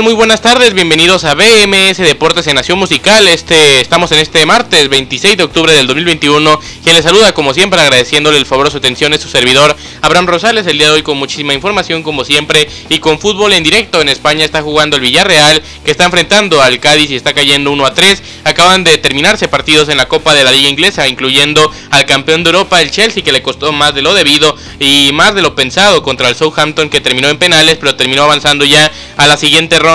Tal? Muy buenas tardes, bienvenidos a BMS Deportes en Nación Musical. Este, estamos en este martes 26 de octubre del 2021. Quien les saluda, como siempre, agradeciéndole el favor su atención, es su servidor Abraham Rosales. El día de hoy, con muchísima información, como siempre, y con fútbol en directo. En España está jugando el Villarreal, que está enfrentando al Cádiz y está cayendo 1 a 3. Acaban de terminarse partidos en la Copa de la Liga Inglesa, incluyendo al campeón de Europa, el Chelsea, que le costó más de lo debido y más de lo pensado contra el Southampton, que terminó en penales, pero terminó avanzando ya a la siguiente ronda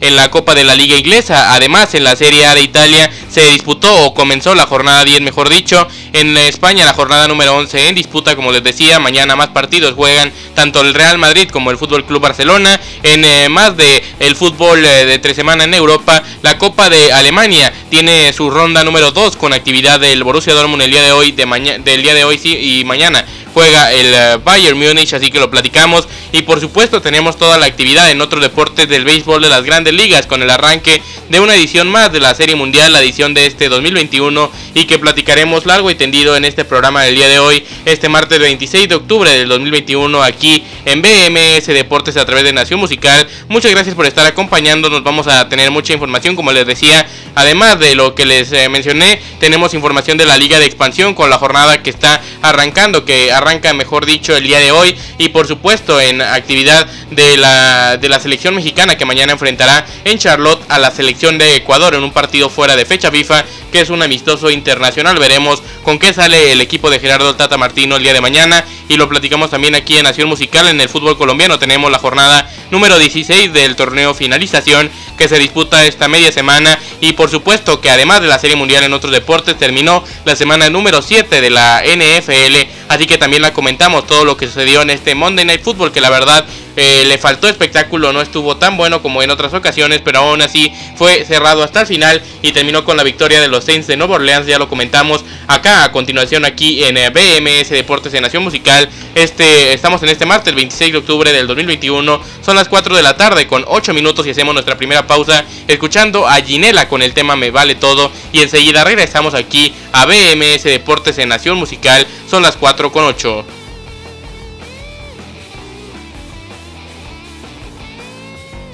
en la Copa de la Liga Inglesa. Además, en la Serie A de Italia se disputó o comenzó la jornada 10, mejor dicho. En España la jornada número 11 en disputa, como les decía, mañana más partidos juegan tanto el Real Madrid como el Fútbol Club Barcelona. En eh, más de el fútbol eh, de tres semanas en Europa, la Copa de Alemania tiene su ronda número 2 con actividad del Borussia Dortmund el día de hoy, de del día de hoy sí, y mañana juega el eh, Bayern Múnich, así que lo platicamos. Y por supuesto tenemos toda la actividad en otros deportes del béisbol de las grandes ligas con el arranque de una edición más de la Serie Mundial, la edición de este 2021 y que platicaremos largo y tendido en este programa del día de hoy, este martes 26 de octubre del 2021 aquí en BMS Deportes a través de Nación Musical. Muchas gracias por estar acompañándonos, vamos a tener mucha información como les decía, además de lo que les eh, mencioné, tenemos información de la Liga de Expansión con la jornada que está arrancando, que arranca mejor dicho, el día de hoy. Y por supuesto, en actividad de la, de la selección mexicana que mañana enfrentará en Charlotte a la selección de Ecuador en un partido fuera de fecha FIFA, que es un amistoso internacional. Veremos con qué sale el equipo de Gerardo Tata Martino el día de mañana. Y lo platicamos también aquí en Nación Musical. En el fútbol colombiano tenemos la jornada número 16 del torneo finalización que se disputa esta media semana. Y por supuesto que además de la Serie Mundial en otros deportes, terminó la semana número 7 de la NFL. Así que también la comentamos todo lo que sucedió en este Monday Night Football, que la verdad eh, le faltó espectáculo, no estuvo tan bueno como en otras ocasiones, pero aún así fue cerrado hasta el final y terminó con la victoria de los Saints de Nueva Orleans. Ya lo comentamos acá a continuación aquí en eh, BMS Deportes de Nación Musical. Este, estamos en este martes 26 de octubre del 2021. Son las 4 de la tarde con 8 minutos y hacemos nuestra primera pausa escuchando a Ginela con el tema Me Vale Todo. Y enseguida regresamos aquí a BMS Deportes en Nación Musical. Son las 4 con 8.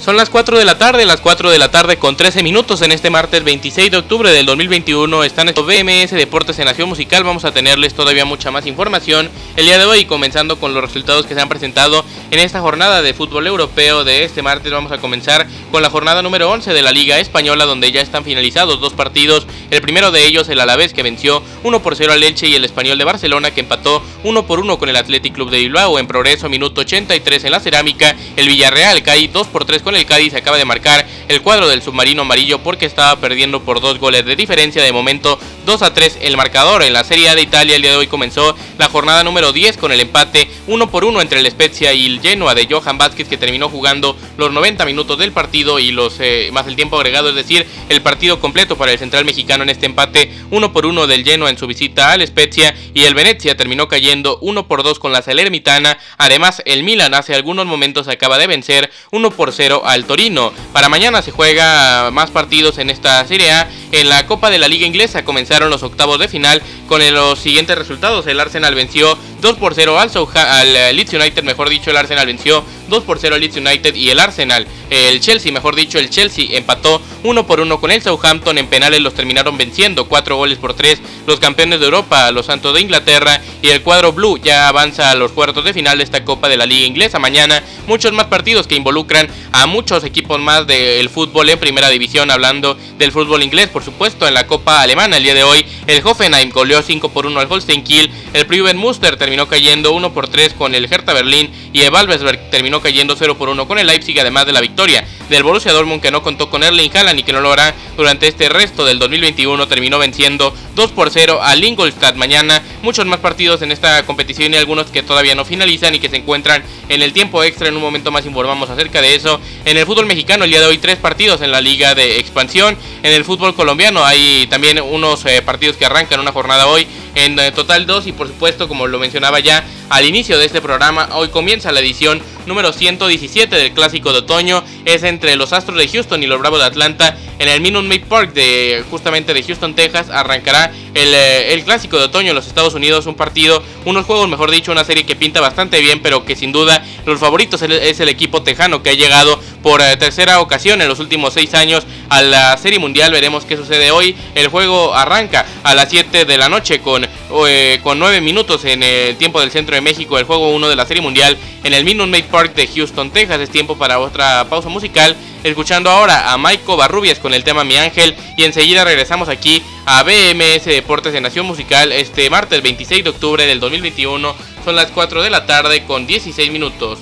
Son las 4 de la tarde, las 4 de la tarde con 13 minutos en este martes 26 de octubre del 2021. Están estos BMS Deportes en Nación Musical. Vamos a tenerles todavía mucha más información el día de hoy, comenzando con los resultados que se han presentado en esta jornada de fútbol europeo de este martes. Vamos a comenzar con la jornada número 11 de la Liga Española, donde ya están finalizados dos partidos. El primero de ellos, el Alavés, que venció 1 por 0 al Elche, y el Español de Barcelona, que empató 1 por 1 con el Athletic Club de Bilbao. En progreso, minuto 83 en la Cerámica, el Villarreal cae 2 por 3 con el Cádiz acaba de marcar el cuadro del submarino amarillo porque estaba perdiendo por dos goles de diferencia. De momento 2 a 3 el marcador. En la Serie A de Italia el día de hoy comenzó la jornada número 10 con el empate 1 por 1 entre el Spezia y el Genoa de Johan Vázquez que terminó jugando los 90 minutos del partido y los eh, más el tiempo agregado, es decir, el partido completo para el central mexicano en este empate 1 por 1 del Genoa en su visita al Spezia y el Venezia terminó cayendo 1 por 2 con la Salernitana. Además, el Milan hace algunos momentos acaba de vencer 1 por 0 al Torino. Para mañana se juega más partidos en esta Serie A. En la Copa de la Liga Inglesa comenzaron los octavos de final con los siguientes resultados. El Arsenal venció 2 por 0 al, al eh, Leeds United, mejor dicho, el Arsenal venció 2 por 0 al Leeds United y el Arsenal, el Chelsea, mejor dicho, el Chelsea empató 1 por 1 con el Southampton. En penales los terminaron venciendo 4 goles por 3 los campeones de Europa, los Santos de Inglaterra y el cuadro blue ya avanza a los cuartos de final de esta Copa de la Liga Inglesa. Mañana muchos más partidos que involucran a muchos equipos más del fútbol en primera división, hablando del fútbol inglés, por supuesto, en la Copa Alemana el día de hoy. El Hoffenheim goleó 5 por 1 al Holstein Kiel, el Prüven Muster terminó cayendo 1 por 3 con el Hertha Berlín y el Valvesberg terminó cayendo 0 por 1 con el Leipzig, además de la victoria del Borussia Dortmund que no contó con Erling Haaland y que no lo hará durante este resto del 2021, terminó venciendo 2 por 0 al Ingolstadt. Mañana muchos más partidos en esta competición y algunos que todavía no finalizan y que se encuentran en el tiempo extra. En un momento más informamos acerca de eso. En el fútbol mexicano el día de hoy tres partidos en la liga de expansión. En el fútbol colombiano hay también unos eh, partidos que arrancan una jornada hoy en eh, total dos y por supuesto como lo mencionaba ya al inicio de este programa, hoy comienza la edición número 117 del Clásico de Otoño. Es entre los Astros de Houston y los Bravos de Atlanta en el Minute Maid Park de justamente de Houston, Texas. Arrancará eh, el, Clásico de Otoño en los Estados Unidos. Un partido, unos juegos, mejor dicho, una serie que pinta bastante bien, pero que sin duda los favoritos es el equipo tejano que ha llegado por eh, tercera ocasión en los últimos seis años a la Serie Mundial. Veremos qué sucede hoy. El juego arranca a las 7 de la noche con, eh, con 9 minutos en el tiempo del centro de México. El juego 1 de la Serie Mundial en el Minute Maid Park de Houston, Texas. Es tiempo para otra pausa musical. Escuchando ahora a Maiko Barrubias con el tema Mi Ángel. Y enseguida regresamos aquí a BMS Deportes de Nación Musical este martes 26 de octubre del 2021. Son las 4 de la tarde con 16 minutos.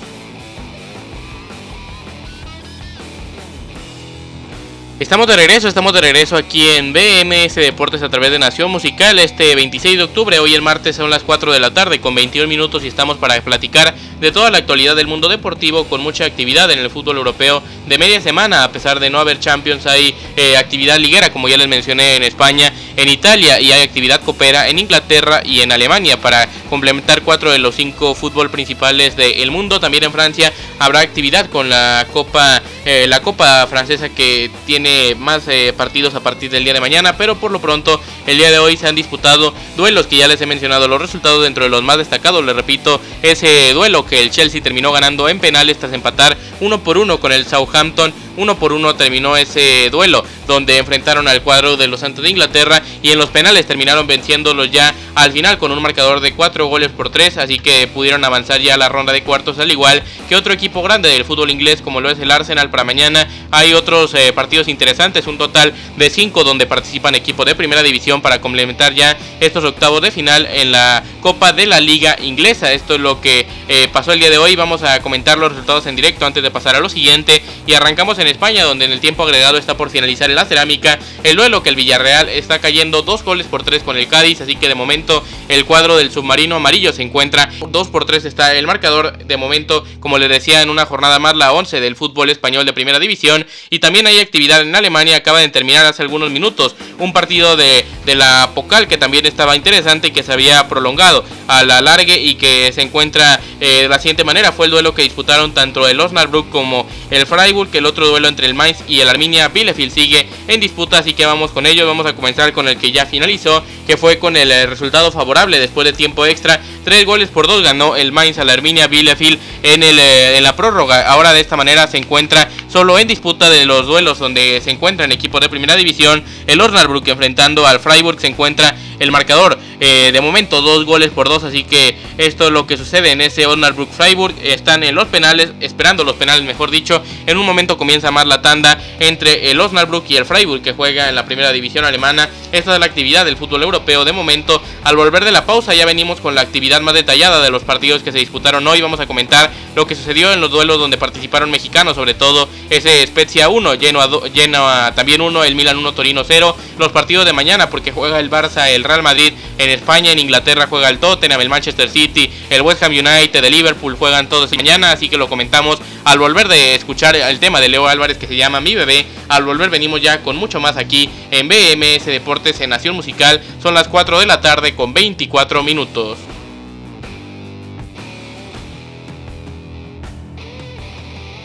Estamos de regreso, estamos de regreso aquí en BMS Deportes a través de Nación Musical este 26 de octubre. Hoy el martes son las 4 de la tarde con 21 minutos y estamos para platicar de toda la actualidad del mundo deportivo con mucha actividad en el fútbol europeo de media semana. A pesar de no haber Champions hay eh, actividad liguera como ya les mencioné en España, en Italia y hay actividad copera en Inglaterra y en Alemania para complementar cuatro de los cinco fútbol principales del mundo. También en Francia habrá actividad con la Copa, eh, la Copa francesa que tiene más eh, partidos a partir del día de mañana, pero por lo pronto el día de hoy se han disputado duelos que ya les he mencionado los resultados dentro de los más destacados. Les repito, ese duelo que el Chelsea terminó ganando en penales tras empatar uno por uno con el Southampton. Uno por uno terminó ese duelo, donde enfrentaron al cuadro de los Santos de Inglaterra y en los penales terminaron venciéndolos ya al final con un marcador de 4 goles por 3, así que pudieron avanzar ya a la ronda de cuartos, al igual que otro equipo grande del fútbol inglés como lo es el Arsenal para mañana. Hay otros eh, partidos interesantes, un total de 5 donde participan equipos de primera división para complementar ya estos octavos de final en la Copa de la Liga Inglesa. Esto es lo que eh, pasó el día de hoy. Vamos a comentar los resultados en directo antes de pasar a lo siguiente y arrancamos en España, donde en el tiempo agregado está por finalizar la cerámica el duelo que el Villarreal está cayendo dos goles por tres con el Cádiz, así que de momento el cuadro del submarino amarillo se encuentra 2 por 3 está el marcador, de momento, como les decía, en una jornada más la 11 del fútbol español de primera división, y también hay actividad en Alemania, acaba de terminar hace algunos minutos un partido de, de la Pocal que también estaba interesante y que se había prolongado a la largue y que se encuentra eh, de la siguiente manera, fue el duelo que disputaron tanto el Osnabrück como el Freiburg, el otro duelo entre el Mainz y el Arminia Bielefeld sigue en disputa, así que vamos con ello. Vamos a comenzar con el que ya finalizó, que fue con el eh, resultado favorable después de tiempo extra. Tres goles por dos ganó el Mainz a la Arminia Bielefeld en, el, eh, en la prórroga. Ahora de esta manera se encuentra solo en disputa de los duelos donde se encuentra en equipo de primera división. El Osnabrück enfrentando al Freiburg se encuentra el marcador. Eh, de momento dos goles por dos, así que esto es lo que sucede en ese Osnabrück Freiburg. Están en los penales, esperando los penales mejor dicho. En un momento comienza más la tanda entre el Osnabrück y el Freiburg que juega en la primera división alemana. Esta es la actividad del fútbol europeo. De momento, al volver de la pausa ya venimos con la actividad más detallada de los partidos que se disputaron hoy. Vamos a comentar lo que sucedió en los duelos donde participaron mexicanos, sobre todo ese Spezia 1, lleno a, también 1, el Milan 1, Torino 0. Los partidos de mañana porque juega el Barça, el Real Madrid en España, en Inglaterra juega el Tottenham, el Manchester City, el West Ham United, el Liverpool juegan todos mañana, así que lo comentamos al volver de escuchar el tema de Leo Álvarez que se llama Mi Bebé. Al volver venimos ya con mucho más aquí en BMS Deportes en Nación Musical. Son las 4 de la tarde con 24 minutos.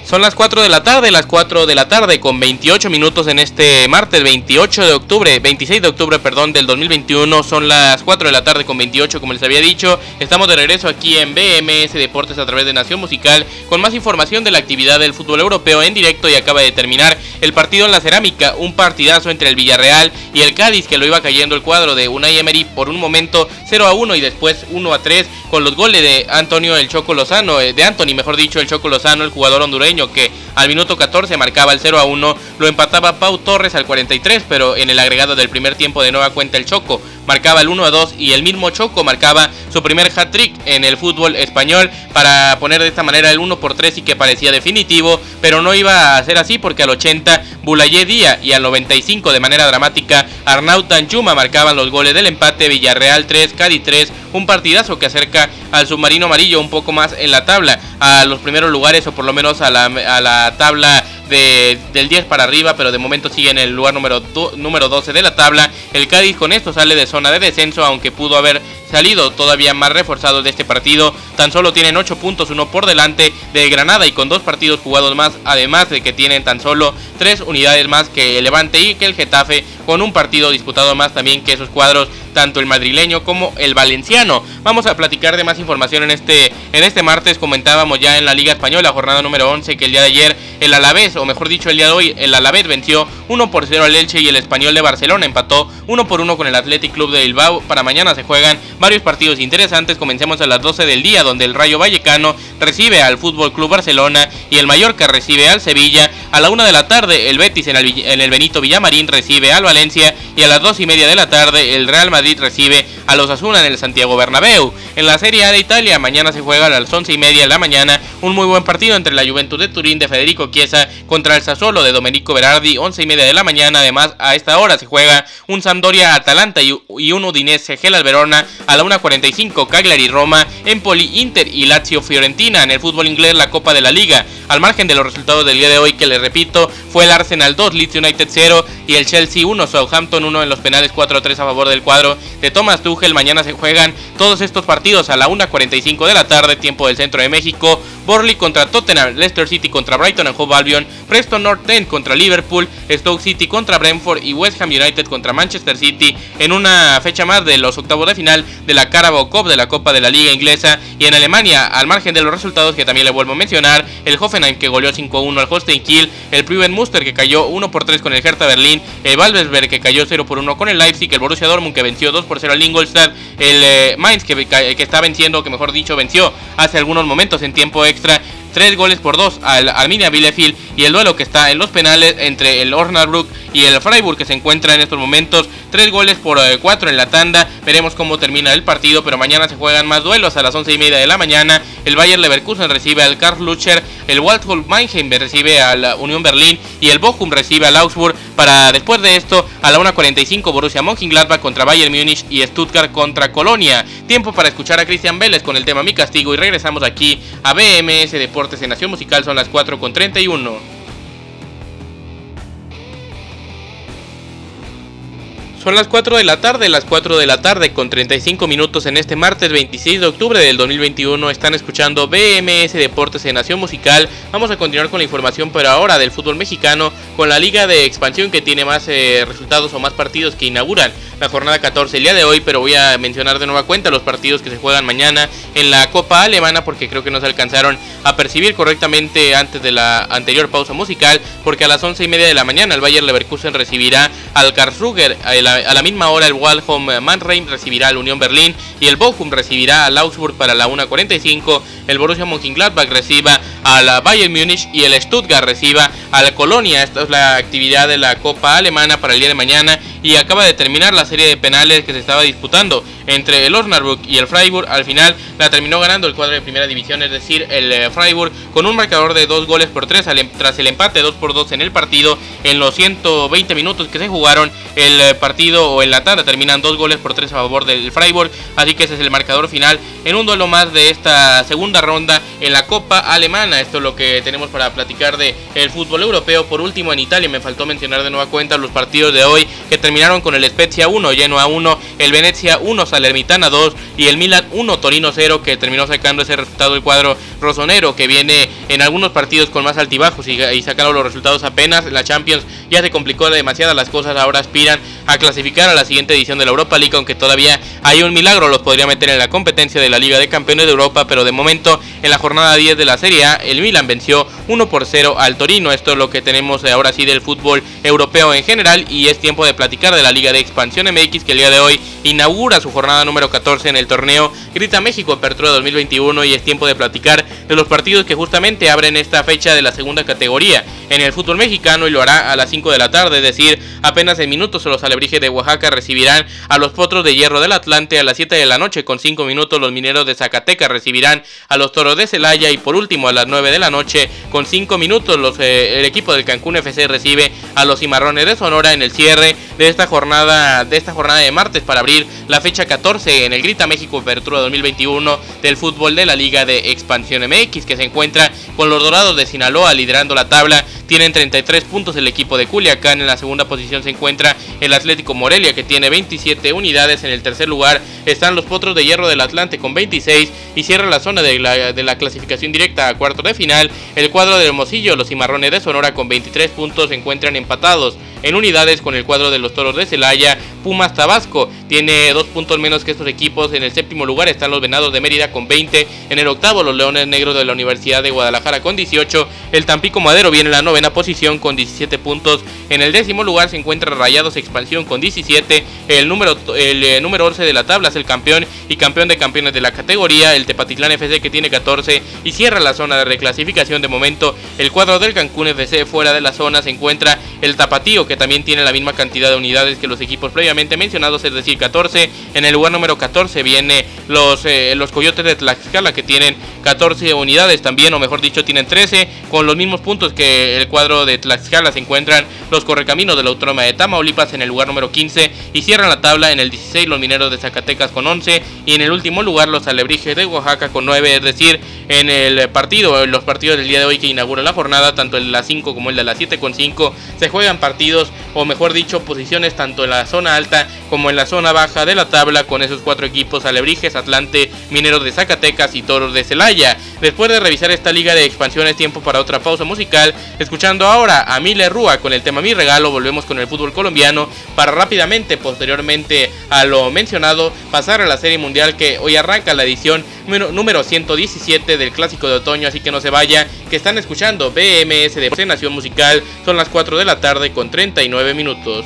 Son las 4 de la tarde, las 4 de la tarde con 28 minutos en este martes 28 de octubre, 26 de octubre, perdón, del 2021. Son las 4 de la tarde con 28, como les había dicho. Estamos de regreso aquí en BMS Deportes a través de Nación Musical con más información de la actividad del fútbol europeo en directo y acaba de terminar el partido en la cerámica, un partidazo entre el Villarreal y el Cádiz que lo iba cayendo el cuadro de Unai Emery por un momento 0 a 1 y después 1 a 3 con los goles de Antonio el Choco Lozano, eh, de Anthony, mejor dicho, el Choco Lozano, el jugador hondureño que al minuto 14 marcaba el 0 a 1, lo empataba Pau Torres al 43, pero en el agregado del primer tiempo de nueva cuenta el Choco marcaba el 1 a 2 y el mismo Choco marcaba su primer hat-trick en el fútbol español para poner de esta manera el 1 por 3 y que parecía definitivo, pero no iba a ser así porque al 80 Bulayé Díaz y al 95 de manera dramática Arnaud Danjuma marcaban los goles del empate Villarreal 3, Cádiz 3, un partidazo que acerca al submarino amarillo un poco más en la tabla, a los primeros lugares o por lo menos a la, a la tabla del 10 para arriba, pero de momento sigue en el lugar número, número 12 de la tabla. El Cádiz con esto sale de zona de descenso, aunque pudo haber salido todavía más reforzados de este partido. Tan solo tienen 8 puntos, uno por delante de Granada y con dos partidos jugados más, además de que tienen tan solo 3 unidades más que el Levante y que el Getafe, con un partido disputado más también que esos cuadros tanto el madrileño como el valenciano. Vamos a platicar de más información en este, en este martes. Comentábamos ya en la Liga Española, jornada número 11, que el día de ayer el Alavés, o mejor dicho, el día de hoy, el Alavés venció 1 por 0 al Elche y el Español de Barcelona empató 1 por 1 con el Athletic Club de Bilbao. Para mañana se juegan varios partidos interesantes. Comencemos a las 12 del día, donde el Rayo Vallecano recibe al Fútbol Club Barcelona y el Mallorca recibe al Sevilla. A la 1 de la tarde, el Betis en el, en el Benito Villamarín recibe al Valencia y a las 2 y media de la tarde, el Real Madrid recibe a los Asuna en el Santiago Bernabéu. En la Serie A de Italia, mañana se juega a las 11 y media de la mañana un muy buen partido entre la Juventud de Turín de Federico Chiesa contra el Sassuolo de Domenico Berardi, 11 y media de la mañana. Además, a esta hora se juega un Sampdoria Atalanta y, un Udinese Gel Verona a la 1.45, Cagliari Roma, Empoli Inter y Lazio Fiorentina. En el fútbol inglés, la Copa de la Liga. Al margen de los resultados del día de hoy, que les repito, fue el Arsenal 2, Leeds United 0 y el Chelsea 1, Southampton 1 en los penales 4-3 a favor del cuadro de Thomas Tuchel. Mañana se juegan todos estos partidos a la 1.45 de la tarde, tiempo del centro de México. Borley contra Tottenham, Leicester City contra Brighton and Hove Albion, Preston North End contra Liverpool, Stoke City contra Brentford y West Ham United contra Manchester City en una fecha más de los octavos de final de la Carabao Cup de la Copa de la Liga Inglesa. Y en Alemania, al margen de los resultados que también le vuelvo a mencionar, el Hoffenheim que goleó 5-1 al Holstein Kiel, el Priven Muster que cayó 1 3 con el Hertha Berlín, el Valvesberg que cayó 0 1 con el Leipzig, el Borussia Dortmund que venció 2 0 al Ingolstadt, el eh, Mainz que, que está venciendo, que mejor dicho venció hace algunos momentos en tiempo extra 3 goles por 2 al Arminia Bielefeld y el duelo que está en los penales entre el Osnabrück y el Freiburg que se encuentra en estos momentos 3 goles por 4 eh, en la tanda. Veremos cómo termina el partido, pero mañana se juegan más duelos a las 11 y media de la mañana. El Bayer Leverkusen recibe al Karl Lucher, el Waldhof Mannheim recibe al Unión Berlín y el Bochum recibe al Augsburg para después de esto a la 1.45 Borussia Mönchengladbach contra Bayern Múnich y Stuttgart contra Colonia. Tiempo para escuchar a Cristian Vélez con el tema Mi Castigo y regresamos aquí a BMS Deportes en Nación Musical, son las 4.31. Son las 4 de la tarde, las 4 de la tarde con 35 minutos en este martes 26 de octubre del 2021. Están escuchando BMS Deportes en Nación Musical. Vamos a continuar con la información, pero ahora del fútbol mexicano, con la liga de expansión que tiene más eh, resultados o más partidos que inauguran la jornada 14 el día de hoy, pero voy a mencionar de nueva cuenta los partidos que se juegan mañana en la Copa Alemana porque creo que no se alcanzaron a percibir correctamente antes de la anterior pausa musical, porque a las 11 y media de la mañana el Bayer Leverkusen recibirá al Karlsruher, a la misma hora el Waldhom Mannheim recibirá al Unión Berlín y el Bochum recibirá al Augsburg para la 1.45, el Borussia Mönchengladbach reciba a la Bayern Múnich y el Stuttgart reciba a la Colonia. Esta es la actividad de la Copa Alemana para el día de mañana y acaba de terminar la serie de penales que se estaba disputando entre el Osnabrück y el Freiburg. Al final la terminó ganando el cuadro de primera división, es decir, el eh, Freiburg, con un marcador de dos goles por tres em, tras el empate 2 por 2 en el partido. En los 120 minutos que se jugaron, el eh, partido o en la tarde terminan dos goles por tres a favor del Freiburg. Así que ese es el marcador final en un duelo más de esta segunda ronda en la Copa Alemana. Esto es lo que tenemos para platicar de el fútbol europeo. Por último, en Italia me faltó mencionar de nueva cuenta los partidos de hoy que terminaron con el Spezia 1, lleno a 1, el Venezia 1, Salernitana 2 y el Milan 1, Torino 0, que terminó sacando ese resultado el cuadro rosonero, que viene en algunos partidos con más altibajos y, y sacaron los resultados apenas. La Champions ya se complicó demasiado las cosas, ahora aspiran a clasificar a la siguiente edición de la Europa League, aunque todavía hay un milagro, los podría meter en la competencia de la Liga de Campeones de Europa, pero de momento en la jornada 10 de la Serie A, el Milan venció 1 por 0 al Torino. Esto es lo que tenemos ahora sí del fútbol europeo en general y es tiempo de platicar de la Liga de Expansión MX que el día de hoy inaugura su jornada número 14 en el torneo Grita México Apertura 2021 y es tiempo de platicar de los partidos que justamente abren esta fecha de la segunda categoría. En el fútbol mexicano y lo hará a las 5 de la tarde, es decir, apenas en minutos los alebrijes de Oaxaca recibirán a los potros de hierro del Atlante a las 7 de la noche. Con 5 minutos los mineros de Zacatecas recibirán a los toros de Celaya. Y por último a las 9 de la noche con 5 minutos los, eh, el equipo del Cancún FC recibe a los cimarrones de Sonora en el cierre de esta jornada de esta jornada de martes para abrir la fecha 14 en el Grita México Apertura 2021 del fútbol de la Liga de Expansión MX que se encuentra con los Dorados de Sinaloa liderando la tabla tienen 33 puntos el equipo de Culiacán. En la segunda posición se encuentra el Atlético Morelia que tiene 27 unidades. En el tercer lugar están los Potros de Hierro del Atlante con 26 y cierra la zona de la, clasificación directa a cuarto de final. El cuadro de Hermosillo, los Cimarrones de Sonora con 23 puntos se encuentran empatados en unidades con el cuadro de los Toros de Celaya. Pumas Tabasco tiene dos puntos menos que estos equipos. En el séptimo lugar están los Venados de Mérida con 20. En el octavo los Leones Negros de la Universidad de Guadalajara con 18. El Tampico Madero viene en la novena novena posición con 17 puntos. En el décimo lugar se encuentra Rayados Expansión con 17. El número, el, eh, número 11 de la tabla es el campeón y campeón de campeones de la categoría. El Tepatitlán FC que tiene 14 y cierra la zona de reclasificación de momento. El cuadro del Cancún FC fuera de la zona se encuentra el Tapatío que también tiene la misma cantidad de unidades que los equipos previamente mencionados, es decir, 14. En el lugar número 14 viene los, eh, los Coyotes de Tlaxcala que tienen 14 unidades también, o mejor dicho, tienen 13 con los mismos puntos que el cuadro de Tlaxcala se encuentran los Correcaminos de la Autónoma de Tamaulipas en el lugar número 15 y cierran la tabla en el 16 los Mineros de Zacatecas con 11 y en el último lugar los Alebrijes de Oaxaca con 9, es decir, en el partido, en los partidos del día de hoy que inaugura la jornada, tanto el de las 5 como el de las 7 con 5, se juegan partidos o mejor dicho posiciones tanto en la zona alta como en la zona baja de la tabla con esos cuatro equipos Alebrijes, Atlante, Mineros de Zacatecas y Toros de Celaya. Después de revisar esta liga de expansiones, tiempo para otra pausa musical. Escuchamos escuchando ahora a Mile Rúa con el tema Mi Regalo. Volvemos con el fútbol colombiano para rápidamente, posteriormente a lo mencionado, pasar a la Serie Mundial que hoy arranca la edición número 117 del Clásico de Otoño. Así que no se vaya, que están escuchando BMS de Nación Musical. Son las 4 de la tarde con 39 minutos.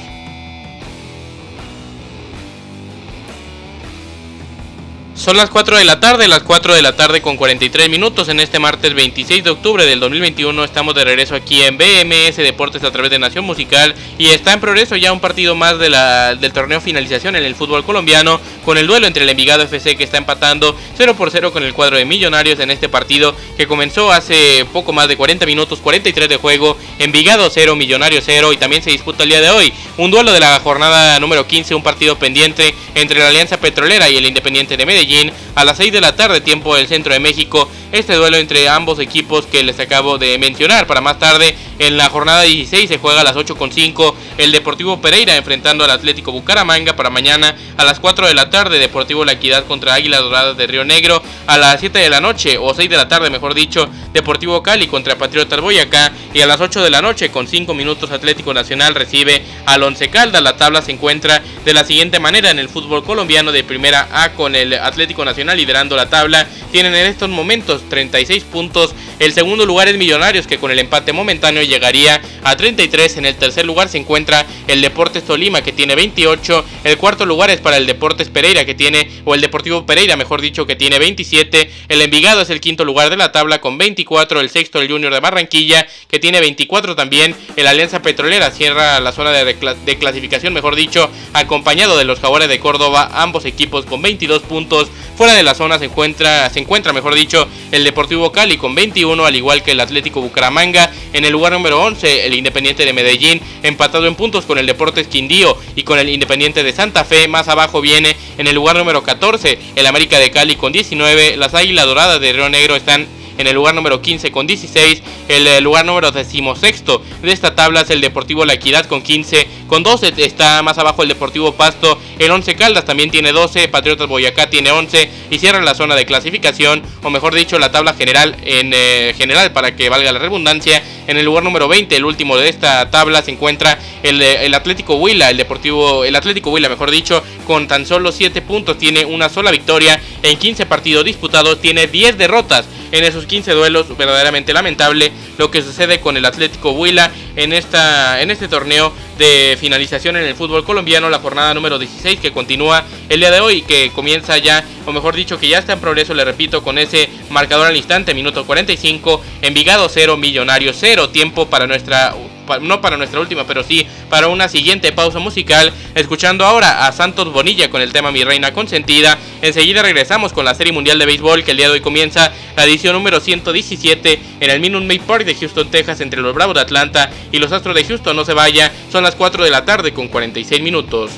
Son las 4 de la tarde, las 4 de la tarde con 43 minutos en este martes 26 de octubre del 2021. Estamos de regreso aquí en BMS Deportes a través de Nación Musical y está en progreso ya un partido más del torneo finalización en el fútbol colombiano con el duelo entre el Envigado FC que está empatando 0 por 0 con el cuadro de Millonarios en este partido que comenzó hace poco más de 40 minutos, 43 de juego, Envigado 0, Millonarios 0 y también se disputa el día de hoy un duelo de la jornada número 15, un partido pendiente entre la Alianza Petrolera y el Independiente de Medellín Medellín a las 6 de la tarde, tiempo del centro de México. Este duelo entre ambos equipos que les acabo de mencionar. Para más tarde, en la jornada 16 se juega a las 8.5 el Deportivo Pereira enfrentando al Atlético Bucaramanga. Para mañana a las 4 de la tarde, Deportivo La Equidad contra Águilas Doradas de Río Negro. A las 7 de la noche, o 6 de la tarde, mejor dicho, Deportivo Cali contra Patriotas Boyacá. Y a las 8 de la noche, con 5 minutos, Atlético Nacional recibe al Once Caldas. La tabla se encuentra de la siguiente manera en el fútbol colombiano de primera A con el Atlético. Atlético Nacional liderando la tabla. Tienen en estos momentos 36 puntos. El segundo lugar es Millonarios que con el empate momentáneo llegaría a 33. En el tercer lugar se encuentra el Deportes Tolima que tiene 28. El cuarto lugar es para el Deportes Pereira que tiene, o el Deportivo Pereira mejor dicho, que tiene 27. El Envigado es el quinto lugar de la tabla con 24. El sexto el Junior de Barranquilla que tiene 24 también. El Alianza Petrolera cierra la zona de clasificación, mejor dicho, acompañado de los Jaguares de Córdoba, ambos equipos con 22 puntos. Fuera de la zona se encuentra, se encuentra, mejor dicho, el Deportivo Cali con 21, al igual que el Atlético Bucaramanga. En el lugar número 11, el Independiente de Medellín, empatado en puntos con el Deportes Quindío y con el Independiente de Santa Fe. Más abajo viene en el lugar número 14, el América de Cali con 19. Las Águilas Doradas de Río Negro están en el lugar número 15 con 16. El eh, lugar número 16 de esta tabla es el Deportivo La Equidad con 15, con 12 está más abajo el Deportivo Pasto, el 11 Caldas también tiene 12, Patriotas Boyacá tiene 11 y cierra la zona de clasificación, o mejor dicho, la tabla general en eh, general para que valga la redundancia en el lugar número 20, el último de esta tabla, se encuentra el, Atlético Huila, el Deportivo, el Atlético Huila, mejor dicho, con tan solo 7 puntos, tiene una sola victoria en 15 partidos disputados, tiene 10 derrotas. En esos 15 duelos, verdaderamente lamentable lo que sucede con el Atlético Huila en, esta, en este torneo de finalización en el fútbol colombiano, la jornada número 16 que continúa el día de hoy, que comienza ya o mejor dicho que ya está en progreso, le repito, con ese marcador al instante, minuto 45, Envigado 0, Millonario 0, tiempo para nuestra no para nuestra última, pero sí para una siguiente pausa musical, escuchando ahora a Santos Bonilla con el tema Mi Reina Consentida. Enseguida regresamos con la Serie Mundial de Béisbol que el día de hoy comienza la edición número 117 en el Minute Maid Park de Houston, Texas, entre los Bravos de Atlanta y los Astros de Houston. No se vaya, son las 4 de la tarde con 46 minutos.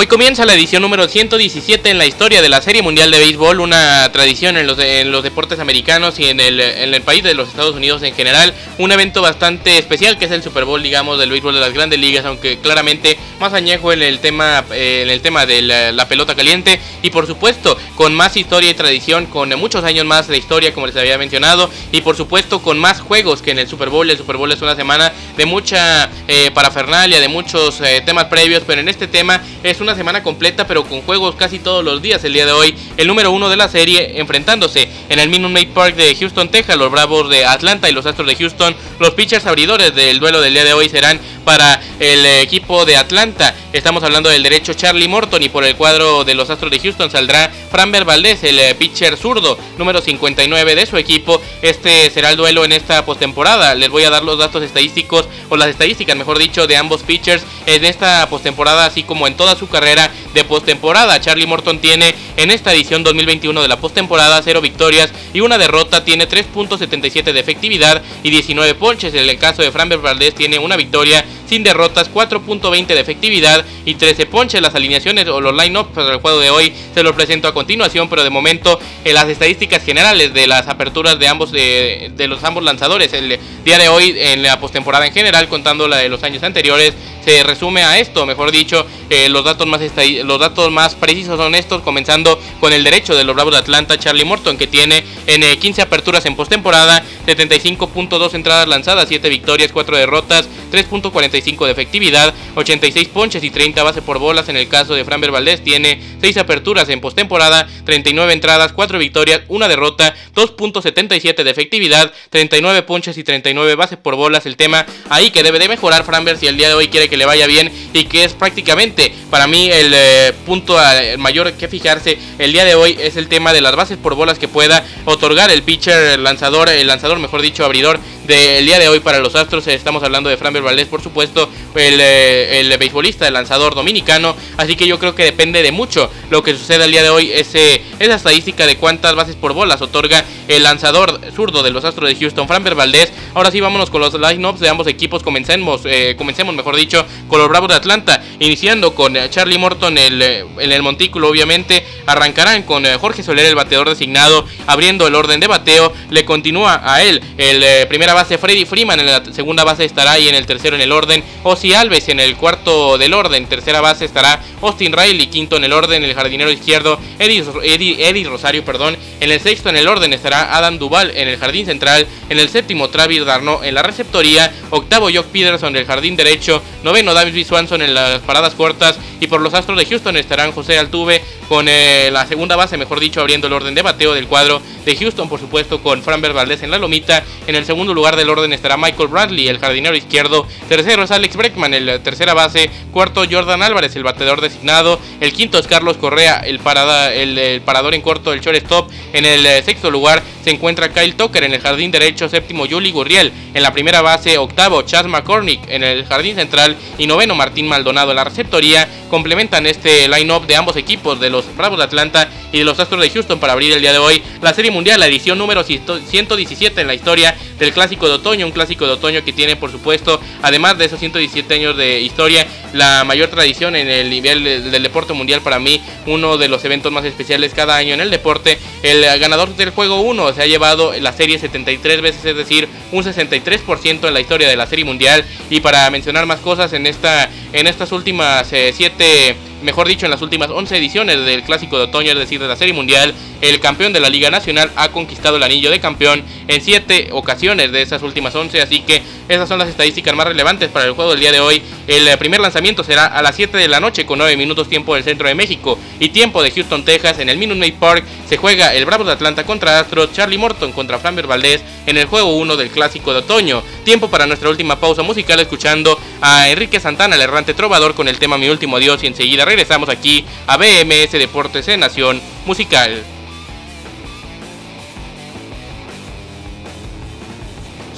Hoy comienza la edición número 117 en la historia de la Serie Mundial de Béisbol, una tradición en los, en los deportes americanos y en el, en el, país de los Estados Unidos en general, un evento bastante especial que es el Super Bowl, digamos, del béisbol de las grandes ligas, aunque claramente más añejo en el tema, eh, en el tema de la, la, pelota caliente y por supuesto con más historia y tradición, con muchos años más de historia como les había mencionado y por supuesto con más juegos que en el Super Bowl. El Super Bowl es una semana de mucha eh, parafernalia, de muchos eh, temas previos, pero en este tema es una semana completa, pero con juegos casi todos los días. El día de hoy, el número uno de la serie, enfrentándose en el Minute Maid Park de Houston, Texas, los Bravos de Atlanta y los Astros de Houston. Los pitchers abridores del duelo del día de hoy serán para el equipo de Atlanta. Estamos hablando del derecho Charlie Morton y por el cuadro de los Astros de Houston saldrá Framber Valdez, el eh, pitcher zurdo, número 59 de su equipo. Este será el duelo en esta postemporada. Les voy a dar los datos estadísticos, o las estadísticas, mejor dicho, de ambos pitchers en esta postemporada, así como en toda su carrera de postemporada. Charlie Morton tiene en esta edición 2021 de la postemporada 0 victorias y una derrota, tiene 3.77 de efectividad y 19 ponches. En el caso de Framber Valdez tiene una victoria sin derrotas, 4.20 de efectividad y 13 ponches. Las alineaciones o los line-ups para el juego de hoy se los presento a continuación, pero de momento en las estadísticas generales de las aperturas de ambos de, de los ambos lanzadores el día de hoy en la postemporada en general, contando la de los años anteriores, resume a esto, mejor dicho, eh, los datos más los datos más precisos son estos, comenzando con el derecho de los Bravos de Atlanta, Charlie Morton, que tiene en eh, 15 aperturas en postemporada, 75.2 entradas lanzadas, 7 victorias, 4 derrotas, 3.45 de efectividad, 86 ponches y 30 bases por bolas. En el caso de Framber Valdez, tiene 6 aperturas en postemporada, 39 entradas, 4 victorias, 1 derrota, 2.77 de efectividad, 39 ponches y 39 bases por bolas. El tema ahí que debe de mejorar Framber si el día de hoy quiere que le vaya bien y que es prácticamente para mí el eh, punto el mayor que fijarse el día de hoy es el tema de las bases por bolas que pueda otorgar el pitcher, el lanzador, el lanzador mejor dicho abridor del día de hoy para los Astros. Estamos hablando de Framber Valdez, por supuesto, el, eh, el beisbolista, el lanzador dominicano. Así que yo creo que depende de mucho lo que suceda el día de hoy. Ese, esa estadística de cuántas bases por bolas otorga el lanzador zurdo de los Astros de Houston, Framber Valdez. Ahora sí, vámonos con los lineups de ambos equipos. Comencemos, eh, comencemos mejor dicho, con los Bravos de Atlanta. Iniciando con eh, Charlie Morton el, en el montículo, obviamente. Arrancarán con Jorge Soler, el bateador designado, abriendo el orden de bateo. Le continúa a él el primera base Freddy Freeman, en la segunda base estará y en el tercero en el orden Ozzy Alves, en el cuarto del orden, tercera base estará Austin Riley, quinto en el orden el jardinero izquierdo Eddie, Eddie, Eddie Rosario, perdón, en el sexto en el orden estará Adam Duval en el jardín central, en el séptimo Travis Darno en la receptoría, octavo Jock Peterson del jardín derecho, noveno David B. Swanson en las paradas cortas y por los Astros de Houston estarán José Altuve con eh, la segunda base, mejor dicho, abriendo el orden de bateo del cuadro de Houston, por supuesto, con Framber Valdez en la lomita. En el segundo lugar del orden estará Michael Bradley, el jardinero izquierdo. Tercero es Alex Breckman, el tercera base. Cuarto, Jordan Álvarez, el bateador designado. El quinto es Carlos Correa, el, parada, el, parador en corto del shortstop. En el eh, sexto lugar se encuentra Kyle Tucker en el jardín derecho. Séptimo, Yuli Gurriel en la primera base. Octavo, Chas McCormick en el jardín central. Y noveno, Martín Maldonado en la receptoría. Complementan este line-up de ambos equipos de los Bravos de Atlanta y de los Astros de Houston para abrir el día de hoy la Serie Mundial, la edición número 117 en la historia del Clásico de Otoño, un Clásico de Otoño que tiene por supuesto, además de esos 117 años de historia, la mayor tradición en el nivel del, deporte mundial para mí, uno de los eventos más especiales cada año en el deporte. El ganador del juego 1 se ha llevado la serie 73 veces, es decir, un 63% en la historia de la Serie Mundial. Y para mencionar más cosas en esta en estas últimas 7 eh, mejor dicho, en las últimas 11 ediciones del Clásico de Otoño, es decir, de la Serie Mundial, el campeón de la Liga Nacional ha conquistado el anillo de campeón en 7 ocasiones de esas últimas 11, así que esas son las estadísticas más relevantes para el juego del día de hoy. El eh, primer lanzamiento será a las 7 de la noche con 9 minutos tiempo del centro de México y tiempo de Houston, Texas. En el Minute Maid Park se juega el Bravos de Atlanta contra Astros, Charlie Morton contra Framber Valdez en el juego 1 del Clásico de Otoño. Tiempo para nuestra última pausa musical escuchando a Enrique Santana, el errante trovador, con el tema Mi Último Dios y enseguida regresamos aquí a BMS Deportes en Nación Musical.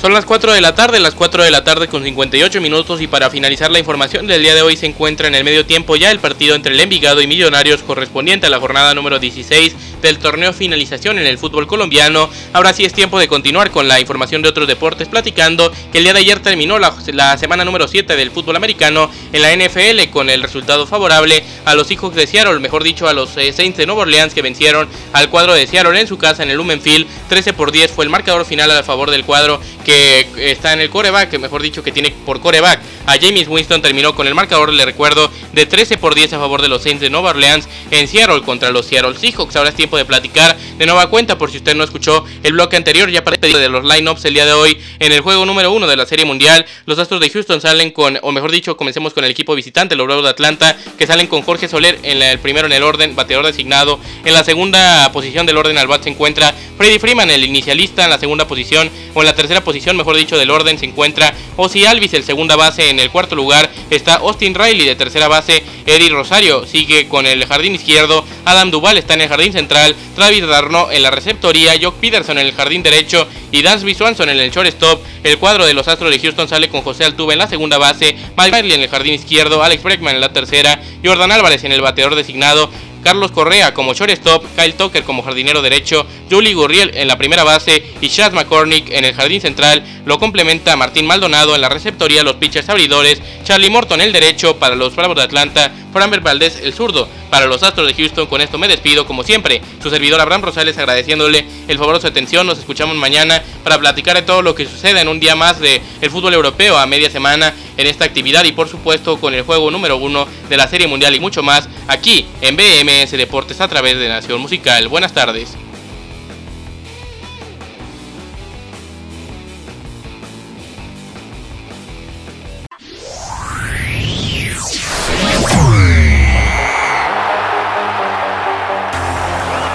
Son las 4 de la tarde, las 4 de la tarde con 58 minutos y para finalizar la información del día de hoy se encuentra en el medio tiempo ya el partido entre el Envigado y Millonarios correspondiente a la jornada número 16 del torneo finalización en el fútbol colombiano. Ahora sí es tiempo de continuar con la información de otros deportes, platicando que el día de ayer terminó la, semana número 7 del fútbol americano en la NFL con el resultado favorable a los Seahawks de Seattle, mejor dicho a los eh, Saints de Nueva Orleans que vencieron al cuadro de Seattle en su casa en el Lumenfield. 13 por 10 fue el marcador final a favor del cuadro que está en el coreback, mejor dicho que tiene por coreback a James Winston terminó con el marcador, le recuerdo, de 13 por 10 a favor de los Saints de Nueva Orleans en Seattle contra los Seattle Seahawks. Ahora es tiempo de platicar de nueva cuenta por si usted no escuchó el bloque anterior ya para de los lineups el día de hoy en el juego número 1 de la Serie Mundial. Los Astros de Houston salen con, o mejor dicho, comencemos con el equipo visitante, los Bravos de Atlanta, que salen con Jorge Soler en el primero en el orden, bateador designado. En la segunda posición del orden al bat se encuentra Freddy Freeman, el inicialista en la segunda posición, o en la tercera posición, mejor dicho, del orden se encuentra Ozzy Alvis, el segunda base en el cuarto lugar está Austin Riley de tercera base, Eddie Rosario sigue con el jardín izquierdo, Adam Duval está en el jardín central, Travis Darno en la receptoría, Jock Peterson en el jardín derecho y Dansby Swanson en el shortstop. El cuadro de los Astros de Houston sale con José Altuve en la segunda base, Mike Riley en el jardín izquierdo, Alex Bregman en la tercera, Jordan Álvarez en el bateador designado, Carlos Correa como shortstop, Kyle Tucker como jardinero derecho, Julie Gurriel en la primera base y Chad McCormick en el jardín central. Lo complementa Martín Maldonado en la receptoría, los pitchers abridores, Charlie Morton el derecho para los Bravos de Atlanta, Framber Valdez el zurdo para los Astros de Houston. Con esto me despido, como siempre, su servidor Abraham Rosales agradeciéndole el favor de su atención. Nos escuchamos mañana para platicar de todo lo que sucede en un día más del el fútbol europeo a media semana en esta actividad y por supuesto con el juego número uno de la Serie Mundial y mucho más aquí en BMS Deportes a través de Nación Musical. Buenas tardes.